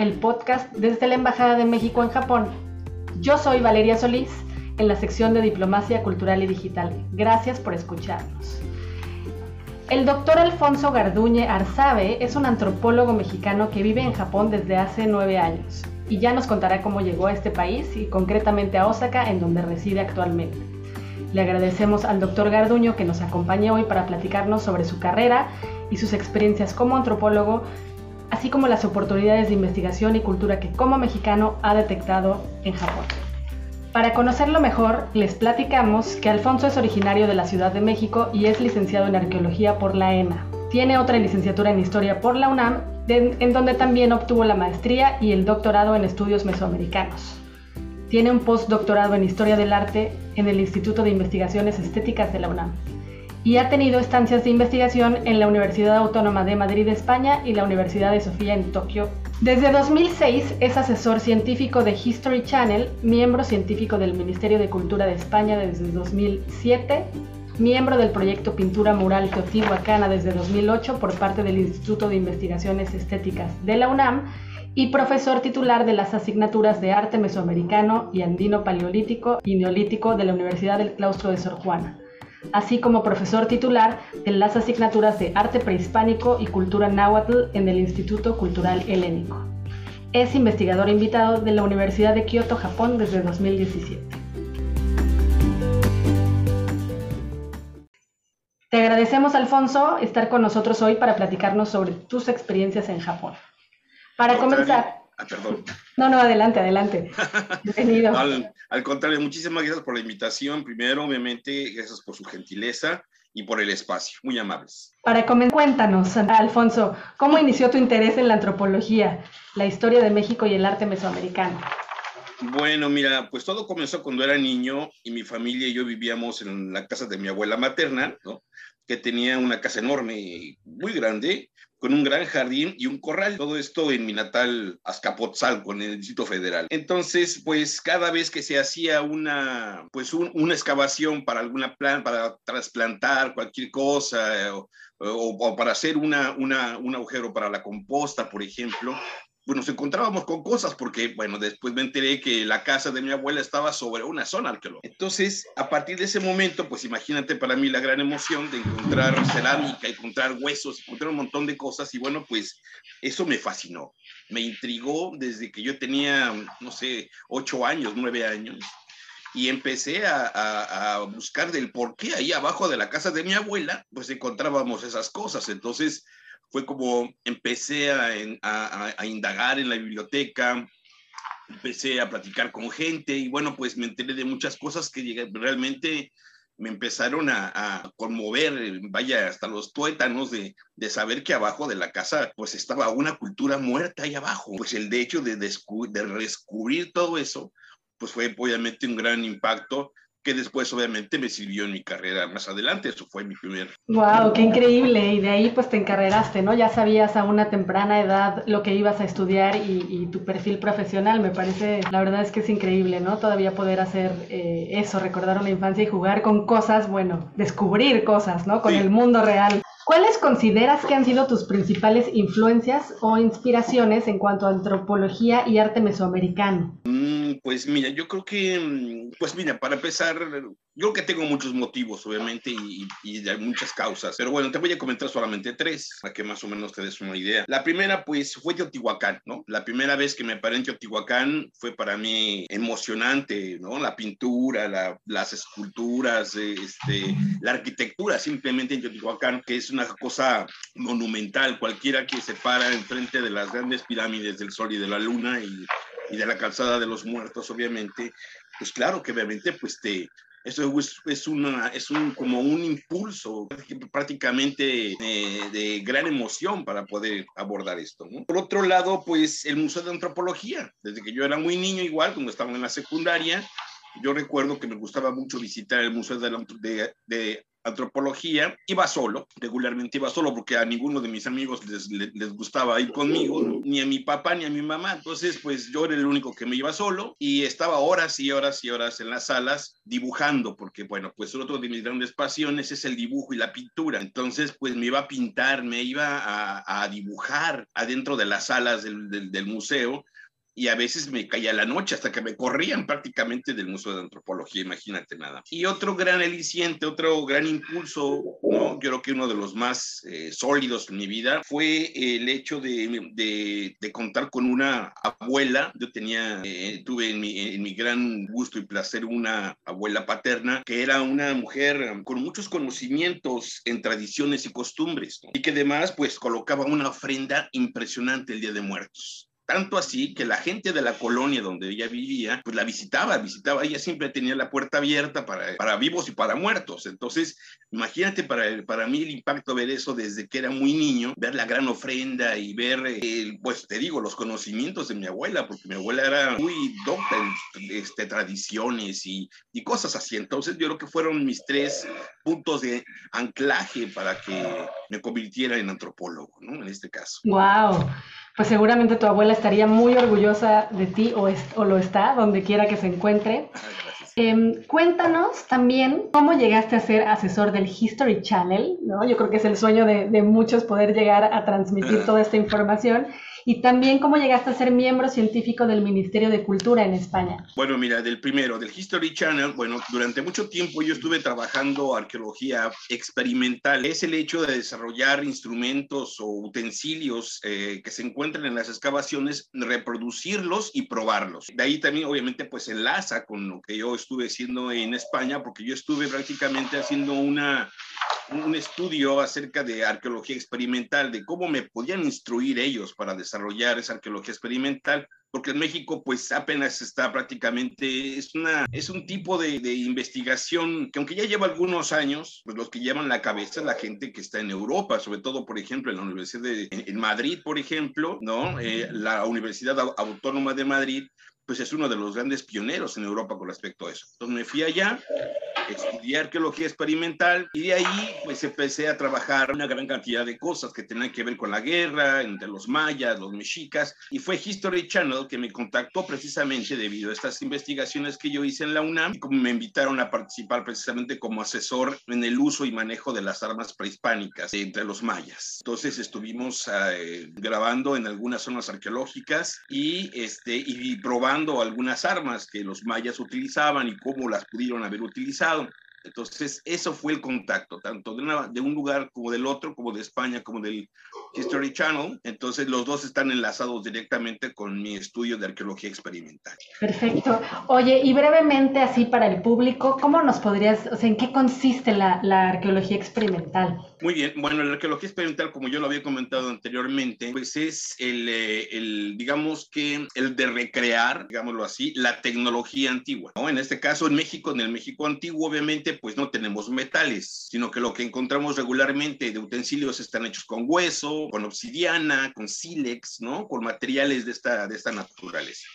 el podcast desde la Embajada de México en Japón. Yo soy Valeria Solís, en la sección de Diplomacia Cultural y Digital. Gracias por escucharnos. El doctor Alfonso Garduñe Arzabe es un antropólogo mexicano que vive en Japón desde hace nueve años y ya nos contará cómo llegó a este país y concretamente a Osaka, en donde reside actualmente. Le agradecemos al doctor Garduño que nos acompañe hoy para platicarnos sobre su carrera y sus experiencias como antropólogo, así como las oportunidades de investigación y cultura que como mexicano ha detectado en Japón. Para conocerlo mejor, les platicamos que Alfonso es originario de la Ciudad de México y es licenciado en arqueología por la ENA. Tiene otra licenciatura en historia por la UNAM, en donde también obtuvo la maestría y el doctorado en estudios mesoamericanos. Tiene un postdoctorado en historia del arte en el Instituto de Investigaciones Estéticas de la UNAM y ha tenido estancias de investigación en la Universidad Autónoma de Madrid, España y la Universidad de Sofía en Tokio. Desde 2006 es asesor científico de History Channel, miembro científico del Ministerio de Cultura de España desde 2007, miembro del proyecto Pintura Mural Teotihuacana desde 2008 por parte del Instituto de Investigaciones Estéticas de la UNAM y profesor titular de las asignaturas de Arte Mesoamericano y Andino Paleolítico y Neolítico de la Universidad del Claustro de Sor Juana así como profesor titular de las asignaturas de Arte Prehispánico y Cultura Náhuatl en el Instituto Cultural Helénico. Es investigador invitado de la Universidad de Kioto, Japón, desde 2017. Te agradecemos, Alfonso, estar con nosotros hoy para platicarnos sobre tus experiencias en Japón. Para comenzar, Ah, perdón. No, no, adelante, adelante. Bienvenido. Al, al contrario, muchísimas gracias por la invitación. Primero, obviamente, gracias por su gentileza y por el espacio. Muy amables. Para comenzar, cuéntanos, Alfonso, ¿cómo inició tu interés en la antropología, la historia de México y el arte mesoamericano? Bueno, mira, pues todo comenzó cuando era niño y mi familia y yo vivíamos en la casa de mi abuela materna, ¿no? que tenía una casa enorme, muy grande, con un gran jardín y un corral. Todo esto en mi natal Azcapotzalco, en el Distrito Federal. Entonces, pues cada vez que se hacía una, pues un- una excavación para alguna plan, para trasplantar cualquier cosa eh, o, o- o para hacer una, una, un agujero para la composta, por ejemplo, pues nos encontrábamos con cosas porque, bueno, después me enteré que la casa de mi abuela estaba sobre una zona arqueológica. Entonces, a partir de ese momento, pues imagínate para mí la gran emoción de encontrar cerámica, encontrar huesos, encontrar un montón de cosas y bueno, pues eso me fascinó. Me intrigó desde que yo tenía, no sé, ocho años, nueve años. Y empecé a, a- a buscar del por qué ahí abajo de la casa de mi abuela, pues encontrábamos esas cosas. Entonces, fue como empecé a, a- indagar en la biblioteca, empecé a platicar con gente y bueno, pues me enteré de muchas cosas que realmente me empezaron a, a conmover, eh, vaya, hasta los tuétanos de, de saber que abajo de la casa pues estaba una cultura muerta ahí abajo. Pues el de hecho de, descu- de descubrir todo eso, pues fue obviamente un gran impacto que después obviamente me sirvió en mi carrera más adelante. Eso fue mi primer Wow, qué increíble. Y de ahí pues te encarreraste, ¿no? Ya sabías a una temprana edad lo que ibas a estudiar y, y tu perfil profesional. Me parece, la verdad es que es increíble, ¿no? Todavía poder hacer eh, eso, recordar una infancia y jugar con cosas, bueno, descubrir cosas, ¿no? Con Sí. el mundo real. ¿Cuáles consideras que han sido tus principales influencias o inspiraciones en cuanto a antropología y arte mesoamericano? Mm, Pues mira, yo creo que, mm, pues mira, para empezar, yo creo que tengo muchos motivos, obviamente, y, y muchas causas, pero bueno, te voy a comentar solamente tres, para que más o menos te des una idea. La primera, pues, fue Teotihuacán, ¿no? La primera vez que me paré en Teotihuacán fue para mí emocionante, ¿no? La pintura, la- las esculturas, eh, este, la arquitectura simplemente en Teotihuacán, que es una cosa monumental, cualquiera que se para enfrente de las grandes pirámides del Sol y de la Luna y y de la calzada de los muertos, obviamente, pues claro que obviamente pues te, Eso es, una, es un, como un impulso prácticamente eh, de gran emoción para poder abordar esto. Por otro lado, pues el Museo de Antropología, desde que yo era muy niño igual, cuando estaba en la secundaria, yo recuerdo que me gustaba mucho visitar el Museo de, de, de antropología, iba solo, regularmente iba solo porque a ninguno de mis amigos les, les, gustaba ir conmigo, ni a mi papá ni a mi mamá, entonces pues yo era el único que me iba solo y estaba horas y horas y horas en las salas dibujando, porque bueno, pues otro de mis grandes pasiones es el dibujo y la pintura, entonces pues me iba a pintar, me iba a, a dibujar adentro de las salas del, del, del museo y a veces me caía la noche hasta que me corrían prácticamente del Museo de Antropología, imagínate nada. Y otro gran aliciente, otro gran impulso, yo creo que uno de los más eh, sólidos en mi vida fue el hecho de, contar con una abuela. Yo tenía, eh, tuve en mi, en mi gran gusto y placer una abuela paterna que era una mujer con muchos conocimientos en tradiciones y costumbres y que además pues colocaba una ofrenda impresionante el Día de Muertos. Tanto así que la gente de la colonia donde ella vivía, pues la visitaba, visitaba, ella siempre tenía la puerta abierta para, para vivos y para muertos. Entonces, imagínate para, para mí el impacto ver eso desde que era muy niño, ver la gran ofrenda y ver, el, pues te digo, los conocimientos de mi abuela, porque mi abuela era muy docta en este, tradiciones y, y cosas así. Entonces, yo creo que fueron mis tres puntos de anclaje para que me convirtiera en antropólogo, ¿no? En este caso. ¡Wow! Pues seguramente tu abuela estaría muy orgullosa de ti o, o lo está, donde quiera que se encuentre. Eh, cuéntanos también cómo llegaste a ser asesor del History Channel, ¿no? Yo creo que es el sueño de, de muchos poder llegar a transmitir toda esta información y también cómo llegaste a ser miembro científico del Ministerio de Cultura en España. Bueno, mira, del primero, del History Channel, bueno, durante mucho tiempo yo estuve trabajando arqueología experimental. Es el hecho de desarrollar instrumentos o utensilios eh, que se encuentran en las excavaciones, reproducirlos y probarlos. De ahí también, obviamente, pues enlaza con lo que yo estuve haciendo en España, porque yo estuve prácticamente haciendo una un estudio acerca de arqueología experimental, de cómo me podían instruir ellos para desarrollar esa arqueología experimental, porque en México pues apenas está prácticamente, es, una, es un tipo de, de, investigación que aunque ya lleva algunos años, pues los que llevan la cabeza es la gente que está en Europa, sobre todo, por ejemplo, en la Universidad de en, en Madrid, por ejemplo, ¿no? Eh, la Universidad Autónoma de Madrid, pues es uno de los grandes pioneros en Europa con respecto a eso. Entonces me fui allá, estudié arqueología experimental y de ahí pues empecé a trabajar una gran cantidad de cosas que tenían que ver con la guerra entre los mayas, los mexicas y fue History Channel que me contactó precisamente debido a estas investigaciones que yo hice en la UNAM y como me invitaron a participar precisamente como asesor en el uso y manejo de las armas prehispánicas entre los mayas. Entonces estuvimos eh, grabando en algunas zonas arqueológicas y, este, y probando algunas armas que los mayas utilizaban y cómo las pudieron haber utilizado. down Entonces, eso fue el contacto, tanto de, una, de, un lugar como del otro, como de España, como del History Channel. Entonces, los dos están enlazados directamente con mi estudio de arqueología experimental. Perfecto. Oye, y brevemente, así para el público, ¿cómo nos podrías, o sea, en qué consiste la, la arqueología experimental? Muy bien. Bueno, la arqueología experimental, como yo lo había comentado anteriormente, pues es el, el digamos que, el de recrear, digámoslo así, la tecnología antigua. ¿no? En este caso, en México, en el México antiguo, obviamente, pues no tenemos metales, sino que lo que encontramos regularmente de utensilios están hechos con hueso, con obsidiana, con sílex, ¿no? Con materiales de esta, de esta naturaleza.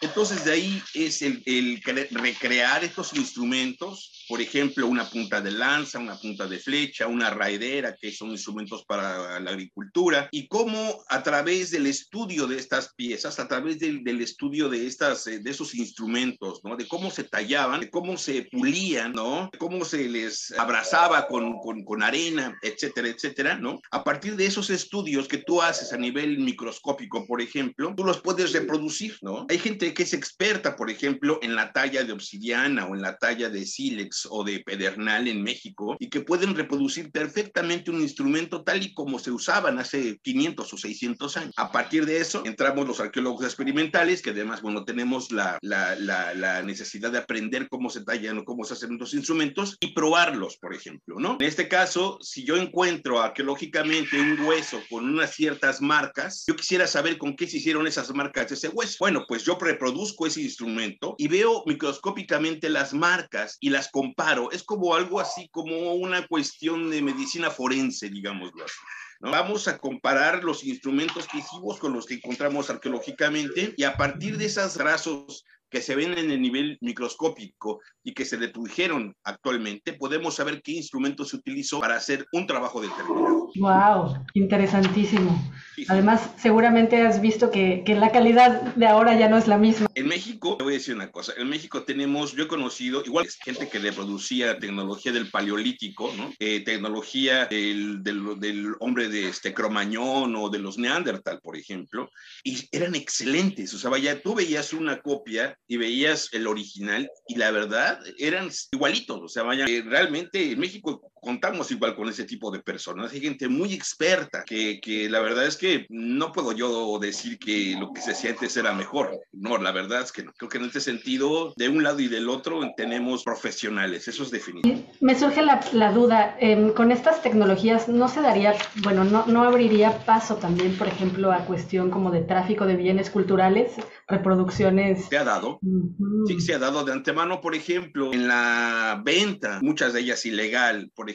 Entonces de ahí es el, el recrear estos instrumentos, por ejemplo, una punta de lanza, una punta de flecha, una raidera, que son instrumentos para la agricultura, y cómo a través del estudio de estas piezas, a través del, del estudio de, estas, de esos instrumentos, ¿no? de cómo se tallaban, de cómo se pulían, ¿no? de cómo se les abrazaba con, con, con arena, etcétera, etcétera, ¿no? a partir de esos estudios que tú haces a nivel microscópico, por ejemplo, tú los puedes reproducir. ¿no? Hay gente que es experta, por ejemplo, en la talla de obsidiana o en la talla de sílex o de pedernal en México y que pueden reproducir perfectamente un instrumento tal y como se usaban hace 500 o 600 años. A partir de eso entramos los arqueólogos experimentales, que además, bueno, tenemos la, la, la, la necesidad de aprender cómo se tallan o cómo se hacen los instrumentos y probarlos, por ejemplo, ¿no? En este caso, si yo encuentro arqueológicamente un hueso con unas ciertas marcas, yo quisiera saber con qué se hicieron esas marcas de ese hueso. Bueno, pues yo reproduzco ese instrumento y veo microscópicamente las marcas y las comparo. Es como algo así como una cuestión de medicina forense, digámoslo así. Vamos a comparar los instrumentos que hicimos con los que encontramos arqueológicamente y a partir de esos trazos que se ven en el nivel microscópico y que se detujeron actualmente, podemos saber qué instrumento se utilizó para hacer un trabajo determinado. ¡Wow! Interesantísimo. Sí. Además, seguramente has visto que, que, la calidad de ahora ya no es la misma. En México, te voy a decir una cosa, en México tenemos, yo he conocido, igual gente que le producía tecnología del paleolítico, ¿no? Eh, tecnología del, del, del, hombre de este cromañón o de los neandertal, por ejemplo, y eran excelentes, o sea, vaya, tú veías una copia y veías el original y la verdad eran igualitos, o sea, vaya, realmente en México contamos igual con ese tipo de personas, hay gente muy experta que, que la verdad es que no puedo yo decir que lo que se hacía antes era mejor, no, la verdad es que no. Creo que en este sentido, de un lado y del otro, tenemos profesionales, eso es definitivo. Me surge la, la duda, eh, con estas tecnologías no se daría, bueno, no, no abriría paso también, por ejemplo, a cuestión como de tráfico de bienes culturales, reproducciones. Se ha dado, uh -huh. sí, se ha dado de antemano, por ejemplo, en la venta, muchas de ellas ilegal, por ejemplo,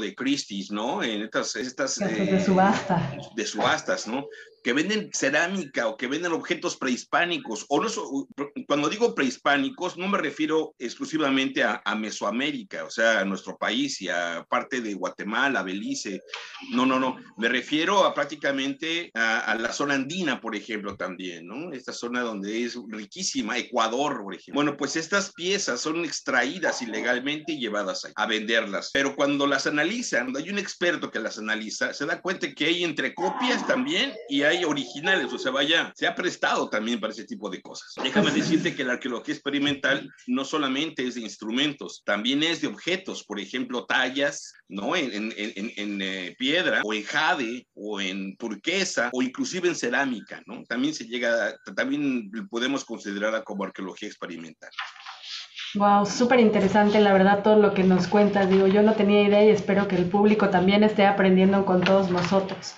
de Christie's, ¿no? En estas, estas eh, de subasta. De subastas, ¿no? Que venden cerámica o que venden objetos prehispánicos, o no, cuando digo prehispánicos, no me refiero exclusivamente a, a, Mesoamérica, o sea, a nuestro país y a parte de Guatemala, Belice, no, no, no, me refiero a prácticamente a, a, la zona andina, por ejemplo, también, ¿no? Esta zona donde es riquísima, Ecuador, por ejemplo. Bueno, pues estas piezas son extraídas ilegalmente y llevadas a, a venderlas, pero cuando las analizan, hay un experto que las analiza, se da cuenta que hay entre copias también y hay hay originales, o sea, vaya, se ha prestado también para ese tipo de cosas. Déjame decirte que la arqueología experimental no solamente es de instrumentos, también es de objetos, por ejemplo, tallas, ¿no? En, eh, piedra, o en jade, o en turquesa, o inclusive en cerámica, ¿no? También se llega, también podemos considerarla como arqueología experimental. Wow, súper interesante, la verdad, todo lo que nos cuentas. Digo, yo no tenía idea y espero que el público también esté aprendiendo con todos nosotros.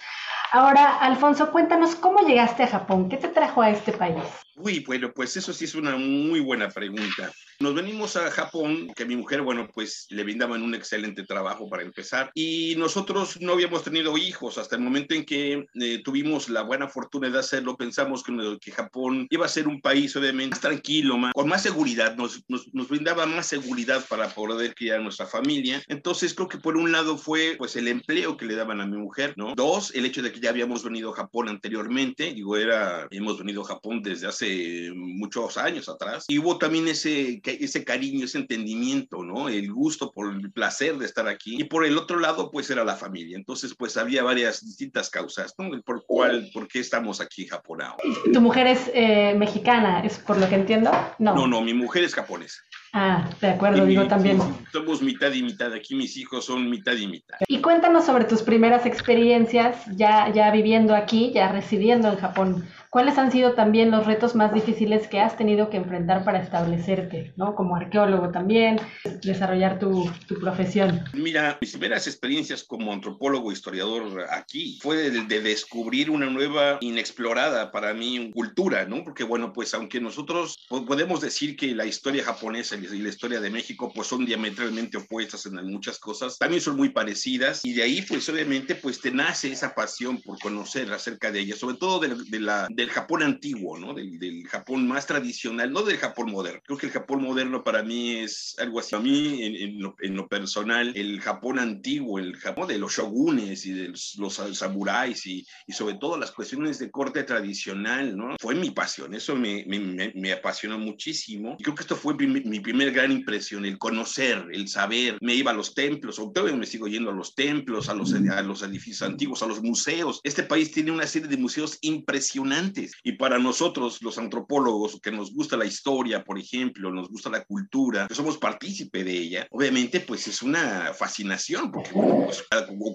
Ahora, Alfonso, cuéntanos cómo llegaste a Japón, ¿qué te trajo a este país? Uy, bueno, pues eso sí es una muy buena pregunta. Nos venimos a Japón, que mi mujer, bueno, pues le brindaban un excelente trabajo para empezar. Y nosotros no habíamos tenido hijos hasta el momento en que eh, tuvimos la buena fortuna de hacerlo. Pensamos que, que, Japón iba a ser un país, obviamente, más tranquilo, más, con más seguridad. Nos, nos, nos, brindaba más seguridad para poder criar a nuestra familia. Entonces, creo que por un lado fue, pues, el empleo que le daban a mi mujer, ¿no? Dos, el hecho de que ya habíamos venido a Japón anteriormente. Digo, era, hemos venido a Japón desde hace muchos años atrás. Y hubo también ese ese cariño, ese entendimiento, ¿no? El gusto por el placer de estar aquí. Y por el otro lado, pues era la familia. Entonces, pues había varias distintas causas, ¿no? Por cuál, por qué estamos aquí en Japón ahora. ¿Tu mujer es eh, mexicana, es por lo que entiendo? No. No, no, mi mujer es japonesa. Ah, de acuerdo, digo también. Somos mitad y mitad, aquí mis hijos son mitad y mitad. Y cuéntanos sobre tus primeras experiencias ya, ya viviendo aquí, ya residiendo en Japón. ¿Cuáles han sido también los retos más difíciles que has tenido que enfrentar para establecerte, ¿no? Como arqueólogo también, desarrollar tu, tu profesión. Mira, mis primeras experiencias como antropólogo historiador aquí fue de, de, descubrir una nueva, inexplorada para mí cultura, ¿no? Porque bueno, pues aunque nosotros podemos decir que la historia japonesa y la historia de México pues son diametralmente opuestas en muchas cosas, también son muy parecidas y de ahí pues obviamente pues te nace esa pasión por conocer acerca de ellas, sobre todo de, de la... De del Japón antiguo, ¿no? Del, Japón más tradicional, no del Japón moderno. Creo que el Japón moderno para mí es algo así. A mí, en, lo, en lo, personal, el Japón antiguo, el Japón de los shogunes y de los, samuráis y, sobre todo las cuestiones de corte tradicional, ¿no? Fue mi pasión, eso me, me apasionó muchísimo. Y creo que esto fue mi, mi, primer gran impresión, el conocer, el saber. Me iba a los templos, o todavía me sigo yendo a los templos, a los, a los edificios antiguos, a los museos. Este país tiene una serie de museos impresionantes y para nosotros, los antropólogos, que nos gusta la historia, por ejemplo, nos gusta la cultura, que somos partícipe de ella, obviamente pues es una fascinación, porque pues,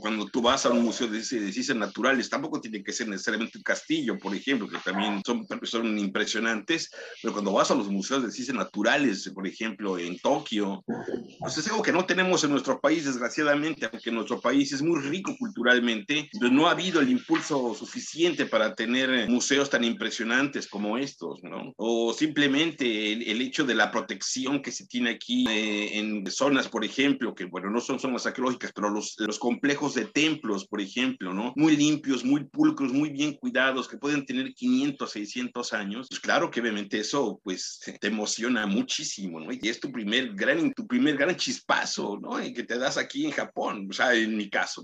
cuando tú vas a un museo de, de ciencias naturales, tampoco tiene que ser necesariamente un castillo, por ejemplo, que también son, son impresionantes, pero cuando vas a los museos de ciencias naturales, por ejemplo, en Tokio, pues es algo que no tenemos en nuestro país, desgraciadamente, aunque nuestro país es muy rico culturalmente, pero no ha habido el impulso suficiente para tener museos tan impresionantes como estos, ¿no? O simplemente el, hecho de la protección que se tiene aquí eh, en zonas, por ejemplo, que, bueno, no son zonas arqueológicas, pero los, los complejos de templos, por ejemplo, ¿no? Muy limpios, muy pulcros, muy bien cuidados, que pueden tener 500, 600 años, pues claro que obviamente eso, pues, te emociona muchísimo, ¿no? Y es tu primer gran, tu primer gran chispazo, ¿no? Y que te das aquí en Japón, o sea, en mi caso.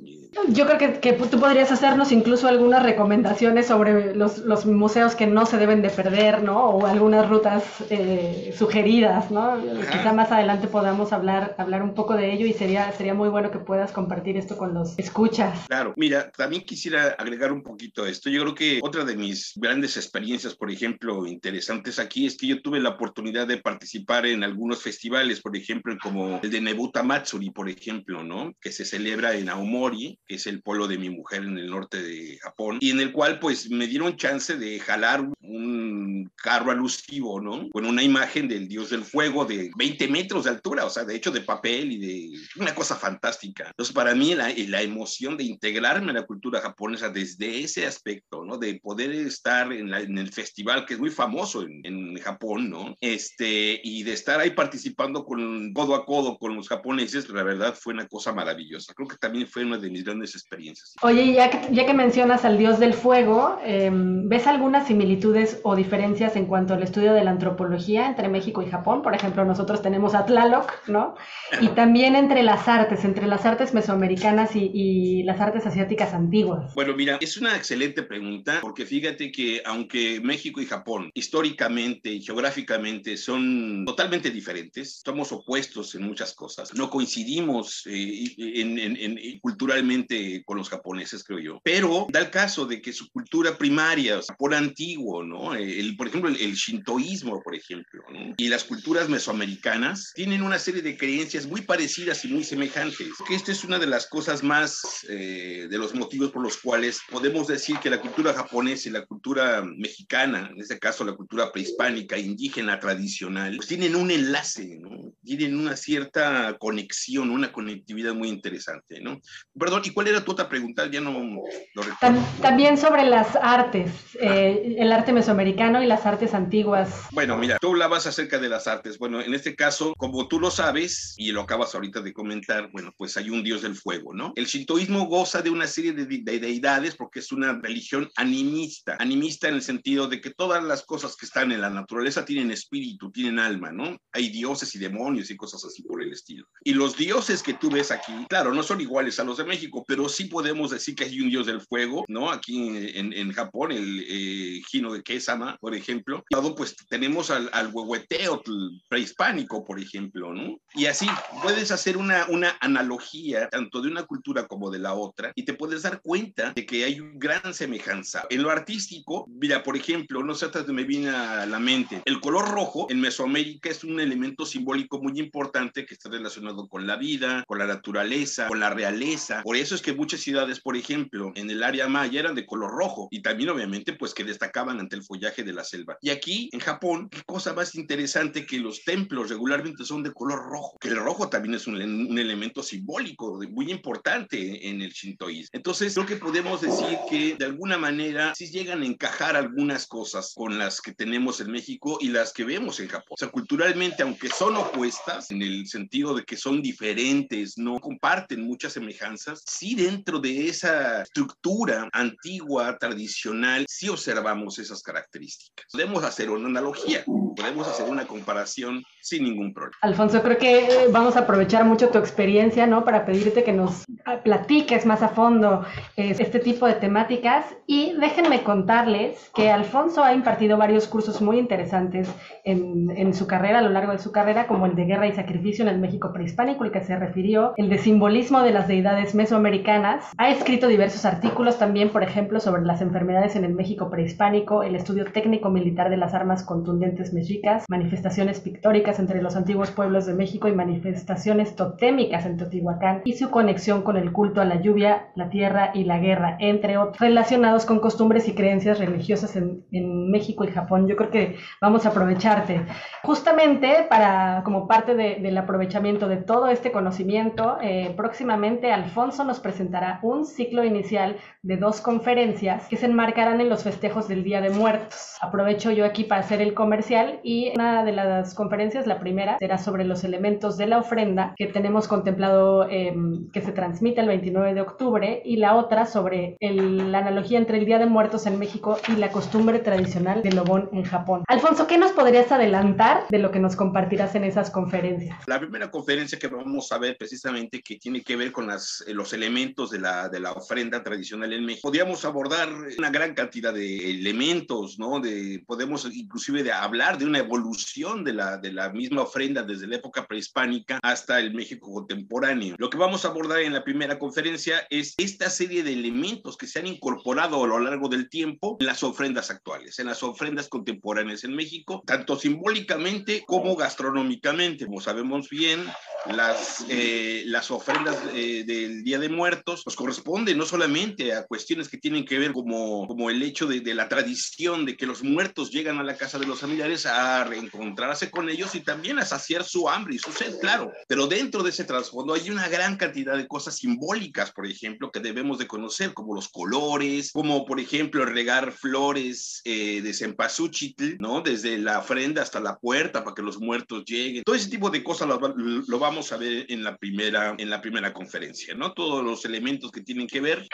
Yo creo que, que tú podrías hacernos incluso algunas recomendaciones sobre los, los, museos que no se deben de perder, ¿no? O algunas rutas eh, sugeridas, ¿no? Quizá más adelante podamos hablar, hablar un poco de ello y sería, sería muy bueno que puedas compartir esto con los escuchas. Claro, mira, también quisiera agregar un poquito a esto. Yo creo que otra de mis grandes experiencias, por ejemplo, interesantes aquí es que yo tuve la oportunidad de participar en algunos festivales, por ejemplo, como el de Nebuta Matsuri, por ejemplo, ¿no? Que se celebra en Aomori, que es el polo de mi mujer en el norte de Japón, y en el cual pues me dieron chance de jalar un carro alusivo, ¿no? Con una imagen del dios del fuego de 20 metros de altura, o sea, de hecho de papel y de una cosa fantástica. Entonces, para mí la, la emoción de integrarme a la cultura japonesa desde ese aspecto, ¿no? De poder estar en, en el festival que es muy famoso en, en, Japón, ¿no? Este, y de estar ahí participando con codo a codo con los japoneses, la verdad fue una cosa maravillosa. Creo que también fue una de mis grandes experiencias. Oye, ya que, ya que mencionas al dios del fuego, eh, ¿ves algunas similitudes o diferencias en cuanto al estudio de la antropología entre México y Japón? Por ejemplo, nosotros tenemos a Tlaloc, ¿no? Y también entre las artes, entre las artes mesoamericanas y, y las artes asiáticas antiguas. Bueno, mira, es una excelente pregunta porque fíjate que aunque México y Japón históricamente y geográficamente son totalmente diferentes, somos opuestos en muchas cosas, no coincidimos eh, en, en, en, culturalmente con los japoneses, creo yo, pero da el caso de que su cultura primaria, por antiguo, ¿no? El, por ejemplo, el, el shintoísmo, por ejemplo, ¿no? y las culturas mesoamericanas tienen una serie de creencias muy parecidas y muy semejantes. Que esta es una de las cosas más, eh, de los motivos por los cuales podemos decir que la cultura japonesa y la cultura mexicana, en este caso la cultura prehispánica, indígena, tradicional, pues tienen un enlace, ¿no? Tienen una cierta conexión, una conectividad muy interesante, ¿no? Perdón, ¿y cuál era tu otra pregunta? Ya no lo recuerdo. También sobre las artes, eh, el arte mesoamericano y las artes antiguas. Bueno, mira, tú hablabas acerca de las artes. Bueno, en este caso, como tú lo sabes, y lo acabas ahorita de comentar, bueno, pues hay un dios del fuego, ¿no? El shintoísmo goza de una serie de, de, deidades porque es una religión animista, animista en el sentido de que todas las cosas que están en la naturaleza tienen espíritu, tienen alma, ¿no? Hay dioses y demonios y cosas así por el estilo. Y los dioses que tú ves aquí, claro, no son iguales a los de México, pero sí podemos decir que hay un dios del fuego, ¿no? Aquí en, en Japón, el eh, Hino de Kesama, por ejemplo. Pues tenemos al, al huehueteo prehispánico, por ejemplo, ¿no? Y así puedes hacer una, una analogía tanto de una cultura como de la otra y te puedes dar cuenta de que hay una gran semejanza. En lo artístico, mira, por ejemplo, no sé hasta me viene a la mente, el color rojo en Mesoamérica es un elemento simbólico muy importante que está relacionado con la vida, con la naturaleza, con la realeza. Por eso es que muchas ciudades, por ejemplo, en el área maya eran de color rojo y también obviamente pues que destacaban ante el follaje de la selva. Y aquí en Japón, qué cosa más interesante que los templos regularmente son de color rojo, que el rojo también es un, un elemento simbólico muy importante en el shintoísmo. Entonces, creo que podemos decir que de alguna manera sí llegan a encajar algunas cosas con las que tenemos en México y las que vemos en Japón. O sea, culturalmente, aunque son opuestas, en el sentido de que son diferentes, no comparten muchas semejanzas, sí dentro de esa estructura antigua, tradicional, sí observamos esas características. Podemos hacer una analogía, podemos hacer una comparación sin ningún problema. Alfonso, creo que eh, vamos a aprovechar mucho tu experiencia, ¿no? Para pedirte que nos ah, platiques más a fondo eh, este tipo de temáticas y déjenme contarles que Alfonso ha impartido varios cursos muy interesantes en, en su carrera, a lo largo de su carrera, como el de guerra y sacrificio en el México prehispánico, el que se refirió, el de simbolismo de las deidades mesoamericanas. Ha escrito diversos artículos también, por ejemplo, sobre las enfermedades en el México prehispánico, el estudio técnico militar de las armas contundentes mexicas, manifestaciones pictóricas entre los antiguos pueblos de México y manifestaciones totémicas en Teotihuacán y su conexión con el culto a la lluvia, la tierra y la guerra, entre otros, relacionados con costumbres y creencias religiosas en, en México y Japón. Yo creo que vamos a aprovecharte. Justamente para, como parte de, del aprovechamiento de todo este conocimiento, eh, próximamente Alfonso nos presentará un ciclo inicial de dos conferencias que se enmarcarán en los festejos del Día de Muertos. Aprovecho yo aquí para hacer el comercial y una de las conferencias, la primera, será sobre los elementos de la ofrenda que tenemos contemplado eh, que se transmite el 29 de octubre y la otra sobre el, la analogía entre el Día de Muertos en México y la costumbre tradicional del Obón en Japón. Alfonso, ¿qué nos podrías adelantar de lo que nos compartirás en esas conferencias? La primera conferencia que vamos a ver precisamente que tiene que ver con los elementos de la, de la ofrenda tradicional en México. Podríamos abordar una gran cantidad de elementos, ¿no? De, podemos inclusive de hablar de una evolución de la, de la misma ofrenda desde la época prehispánica hasta el México contemporáneo. Lo que vamos a abordar en la primera conferencia es esta serie de elementos que se han incorporado a lo largo del tiempo en las ofrendas actuales, en las ofrendas contemporáneas en México, tanto simbólicamente como gastronómicamente. Como sabemos bien, las, eh, las ofrendas eh, del Día de Muertos pues corresponden no solamente a cuestiones que tienen que ver como, como el hecho de, de, la tradición de que los muertos llegan a la casa de los familiares a reencontrarse con ellos y también a saciar su hambre y su sed, claro. Pero dentro de ese trasfondo hay una gran cantidad de cosas simbólicas, por ejemplo, que debemos de conocer, como los colores, como por ejemplo regar flores eh, de cempasúchil, ¿no? Desde la ofrenda hasta la puerta para que los muertos lleguen. Todo ese tipo de cosas lo, lo vamos a ver en la primera, en la primera conferencia, ¿no? Todos los elementos que tienen que ver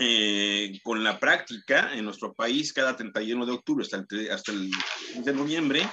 eh, con la práctica en nuestro país cada 31 de octubre hasta el, hasta el de noviembre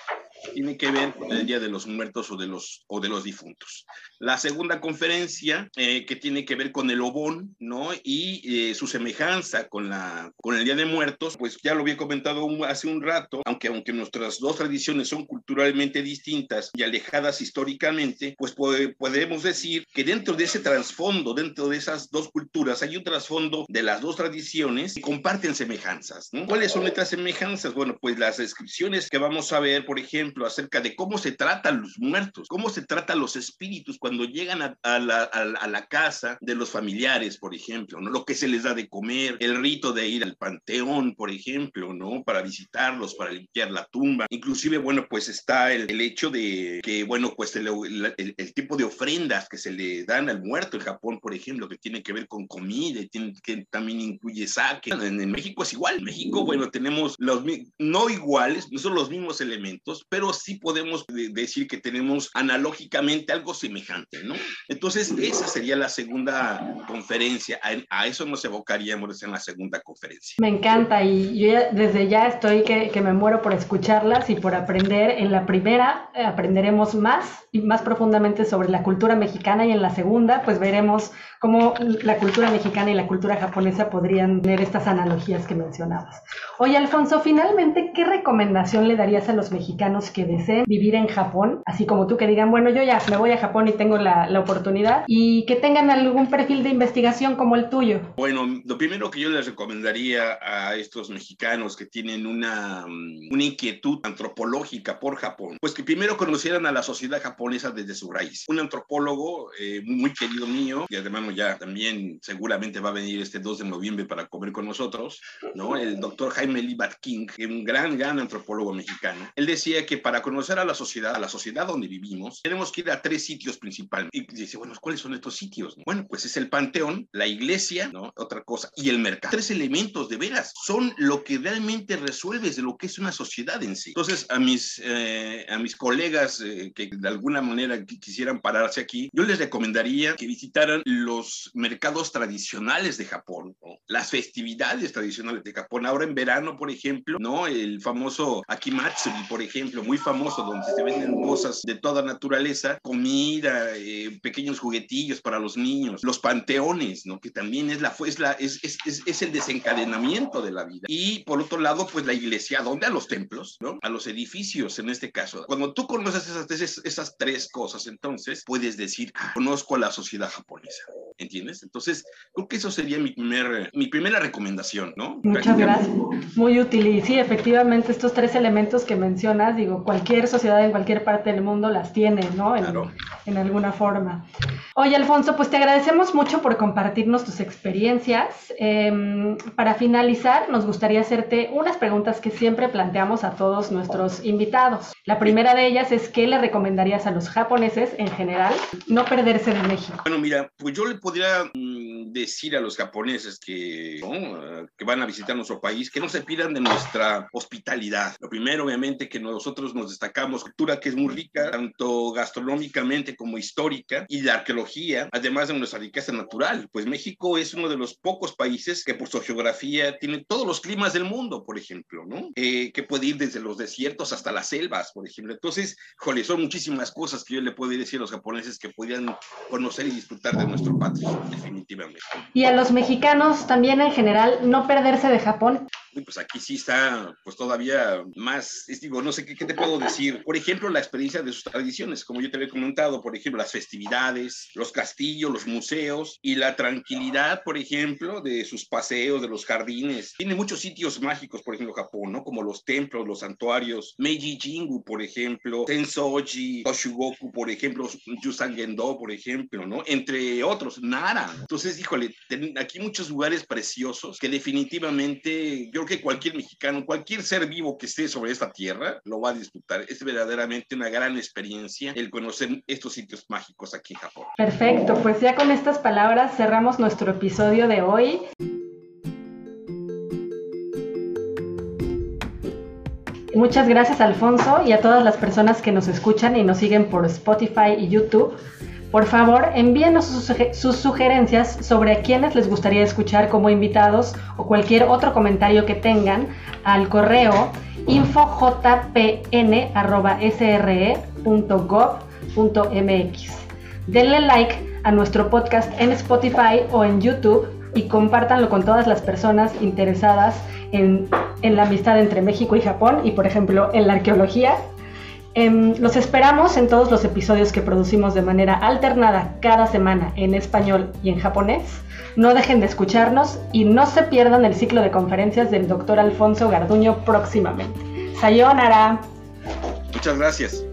tiene que ver con el Día de los Muertos o de los, o de los difuntos. La segunda conferencia, eh, que tiene que ver con el obón, ¿no? Y eh, su semejanza con, la, con el Día de Muertos, pues ya lo había comentado un, hace un rato, aunque, aunque nuestras dos tradiciones son culturalmente distintas y alejadas históricamente, pues podemos decir que dentro de ese trasfondo, dentro de esas dos culturas, hay un trasfondo de las dos tradiciones que comparten semejanzas, ¿no? ¿Cuáles son estas semejanzas? Bueno, pues las descripciones que vamos a ver, por ejemplo, acerca de cómo se tratan los muertos, cómo se tratan los espíritus cuando llegan a, a, la, a, a, la, casa de los familiares, por ejemplo, ¿no? Lo que se les da de comer, el rito de ir al panteón, por ejemplo, ¿no? Para visitarlos, para limpiar la tumba. Inclusive, bueno, pues está el, el hecho de que, bueno, pues el, el, el, tipo de ofrendas que se le dan al muerto en Japón, por ejemplo, que tiene que ver con comida y tiene, que también incluye sake. En, en México es igual. En México, bueno, tenemos los no iguales, no son los mismos elementos, pero sí podemos decir que tenemos analógicamente algo semejante, ¿no? Entonces, esa sería la segunda conferencia. A, eso nos evocaríamos en la segunda conferencia. Me encanta y yo ya, desde ya estoy que, que, me muero por escucharlas y por aprender. En la primera eh, aprenderemos más y más profundamente sobre la cultura mexicana y en la segunda pues veremos cómo la cultura mexicana y la cultura japonesa podrían tener estas analogías que mencionabas. Oye, Alfonso, finalmente, ¿qué recomendación le darías a los mexicanos que deseen vivir en Japón? Así como tú que digan, bueno, yo ya me voy a Japón y tengo la, la oportunidad y que tengan algún perfil de investigación como el tuyo. Bueno, lo primero que yo les recomendaría a estos mexicanos que tienen una, una inquietud antropológica por Japón, pues que primero conocieran a la sociedad japonesa desde su raíz. Un antropólogo eh, muy querido mío, y además ya también seguramente va a venir este 2 de noviembre para comer con nosotros, ¿no? El doctor Jaime Libat King, un gran, gran antropólogo mexicano. Él decía que para conocer a la sociedad, a la sociedad donde vivimos, tenemos que ir a tres sitios principales. Y dice, bueno, ¿cuáles son estos sitios? Bueno, pues es el panteón, la iglesia, ¿no? Otra cosa, y el mercado. Tres elementos, de veras, son lo que realmente resuelves de lo que es una sociedad en sí. Entonces, a mis, eh, a mis colegas eh, que de alguna manera quisieran pararse aquí, yo les recomendaría que visitaran los los mercados tradicionales de Japón, las festividades tradicionales de Japón. Ahora en verano, por ejemplo, ¿no? El famoso Akimatsuri, por ejemplo, muy famoso, donde se venden cosas de toda naturaleza, comida, eh, pequeños juguetillos para los niños, los panteones, ¿no? Que también es, la, es, la, es, es, es, el desencadenamiento de la vida. Y por otro lado, pues la iglesia, ¿dónde? A los templos, ¿no? A los edificios, en este caso. Cuando tú conoces esas, esas tres cosas, entonces puedes decir, ah, conozco a la sociedad japonesa. ¿Entiendes? Entonces, creo que eso sería mi, primer, mi primera recomendación, ¿no? Muchas gracias. Muy útil. Y sí, efectivamente, estos tres elementos que mencionas, digo, cualquier sociedad en cualquier parte del mundo las tiene, ¿no? En, claro. en alguna forma. Oye, Alfonso, pues te agradecemos mucho por compartirnos tus experiencias. Em, para finalizar, nos gustaría hacerte unas preguntas que siempre planteamos a todos nuestros invitados. La primera de ellas es, ¿qué le recomendarías a los japoneses en general no perderse de México? Bueno, mira, pues yo le podría mm, decir a los japoneses que, van a visitar nuestro país que no se pidan de nuestra hospitalidad. Lo primero, obviamente, que nosotros nos destacamos cultura que es muy rica, tanto gastronómicamente como histórica, y la arqueología, además de nuestra riqueza natural. Pues México es uno de los pocos países que por su geografía tiene todos los climas del mundo, por ejemplo, ¿no? Eh, que puede ir desde los desiertos hasta las selvas, por ejemplo. Entonces, jole, son muchísimas cosas que yo le puedo decir a los japoneses que podrían conocer y disfrutar de nuestro patio, definitivamente. Y a los mexicanos también en general, no perderse de Japón pues aquí sí está, pues todavía más, digo, no sé ¿qué, qué, te puedo decir. Por ejemplo, la experiencia de sus tradiciones, como yo te había comentado, por ejemplo, las festividades, los castillos, los museos y la tranquilidad, por ejemplo, de sus paseos, de los jardines. Tiene muchos sitios mágicos, por ejemplo, Japón, ¿no? Como los templos, los santuarios, Meiji Jingu, por ejemplo, Tensoji, Toshugoku, por ejemplo, Yusan Gendo, por ejemplo, ¿no? Entre otros, Nara. Entonces, híjole, aquí muchos lugares preciosos que definitivamente yo que cualquier mexicano, cualquier ser vivo que esté sobre esta tierra lo va a disfrutar. Es verdaderamente una gran experiencia el conocer estos sitios mágicos aquí en Japón. Perfecto, pues ya con estas palabras cerramos nuestro episodio de hoy. Muchas gracias Alfonso y a todas las personas que nos escuchan y nos siguen por Spotify y YouTube. Por favor, envíenos sus, sugerencias sobre a quienes les gustaría escuchar como invitados o cualquier otro comentario que tengan al correo infojpn.sre.gov.mx. Denle like a nuestro podcast en Spotify o en YouTube y compártanlo con todas las personas interesadas en, en la amistad entre México y Japón y, por ejemplo, en la arqueología Em, los esperamos en todos los episodios que producimos de manera alternada cada semana en español y en japonés. No dejen de escucharnos y no se pierdan el ciclo de conferencias del doctor Alfonso Garduño próximamente. Sayonara. Muchas gracias.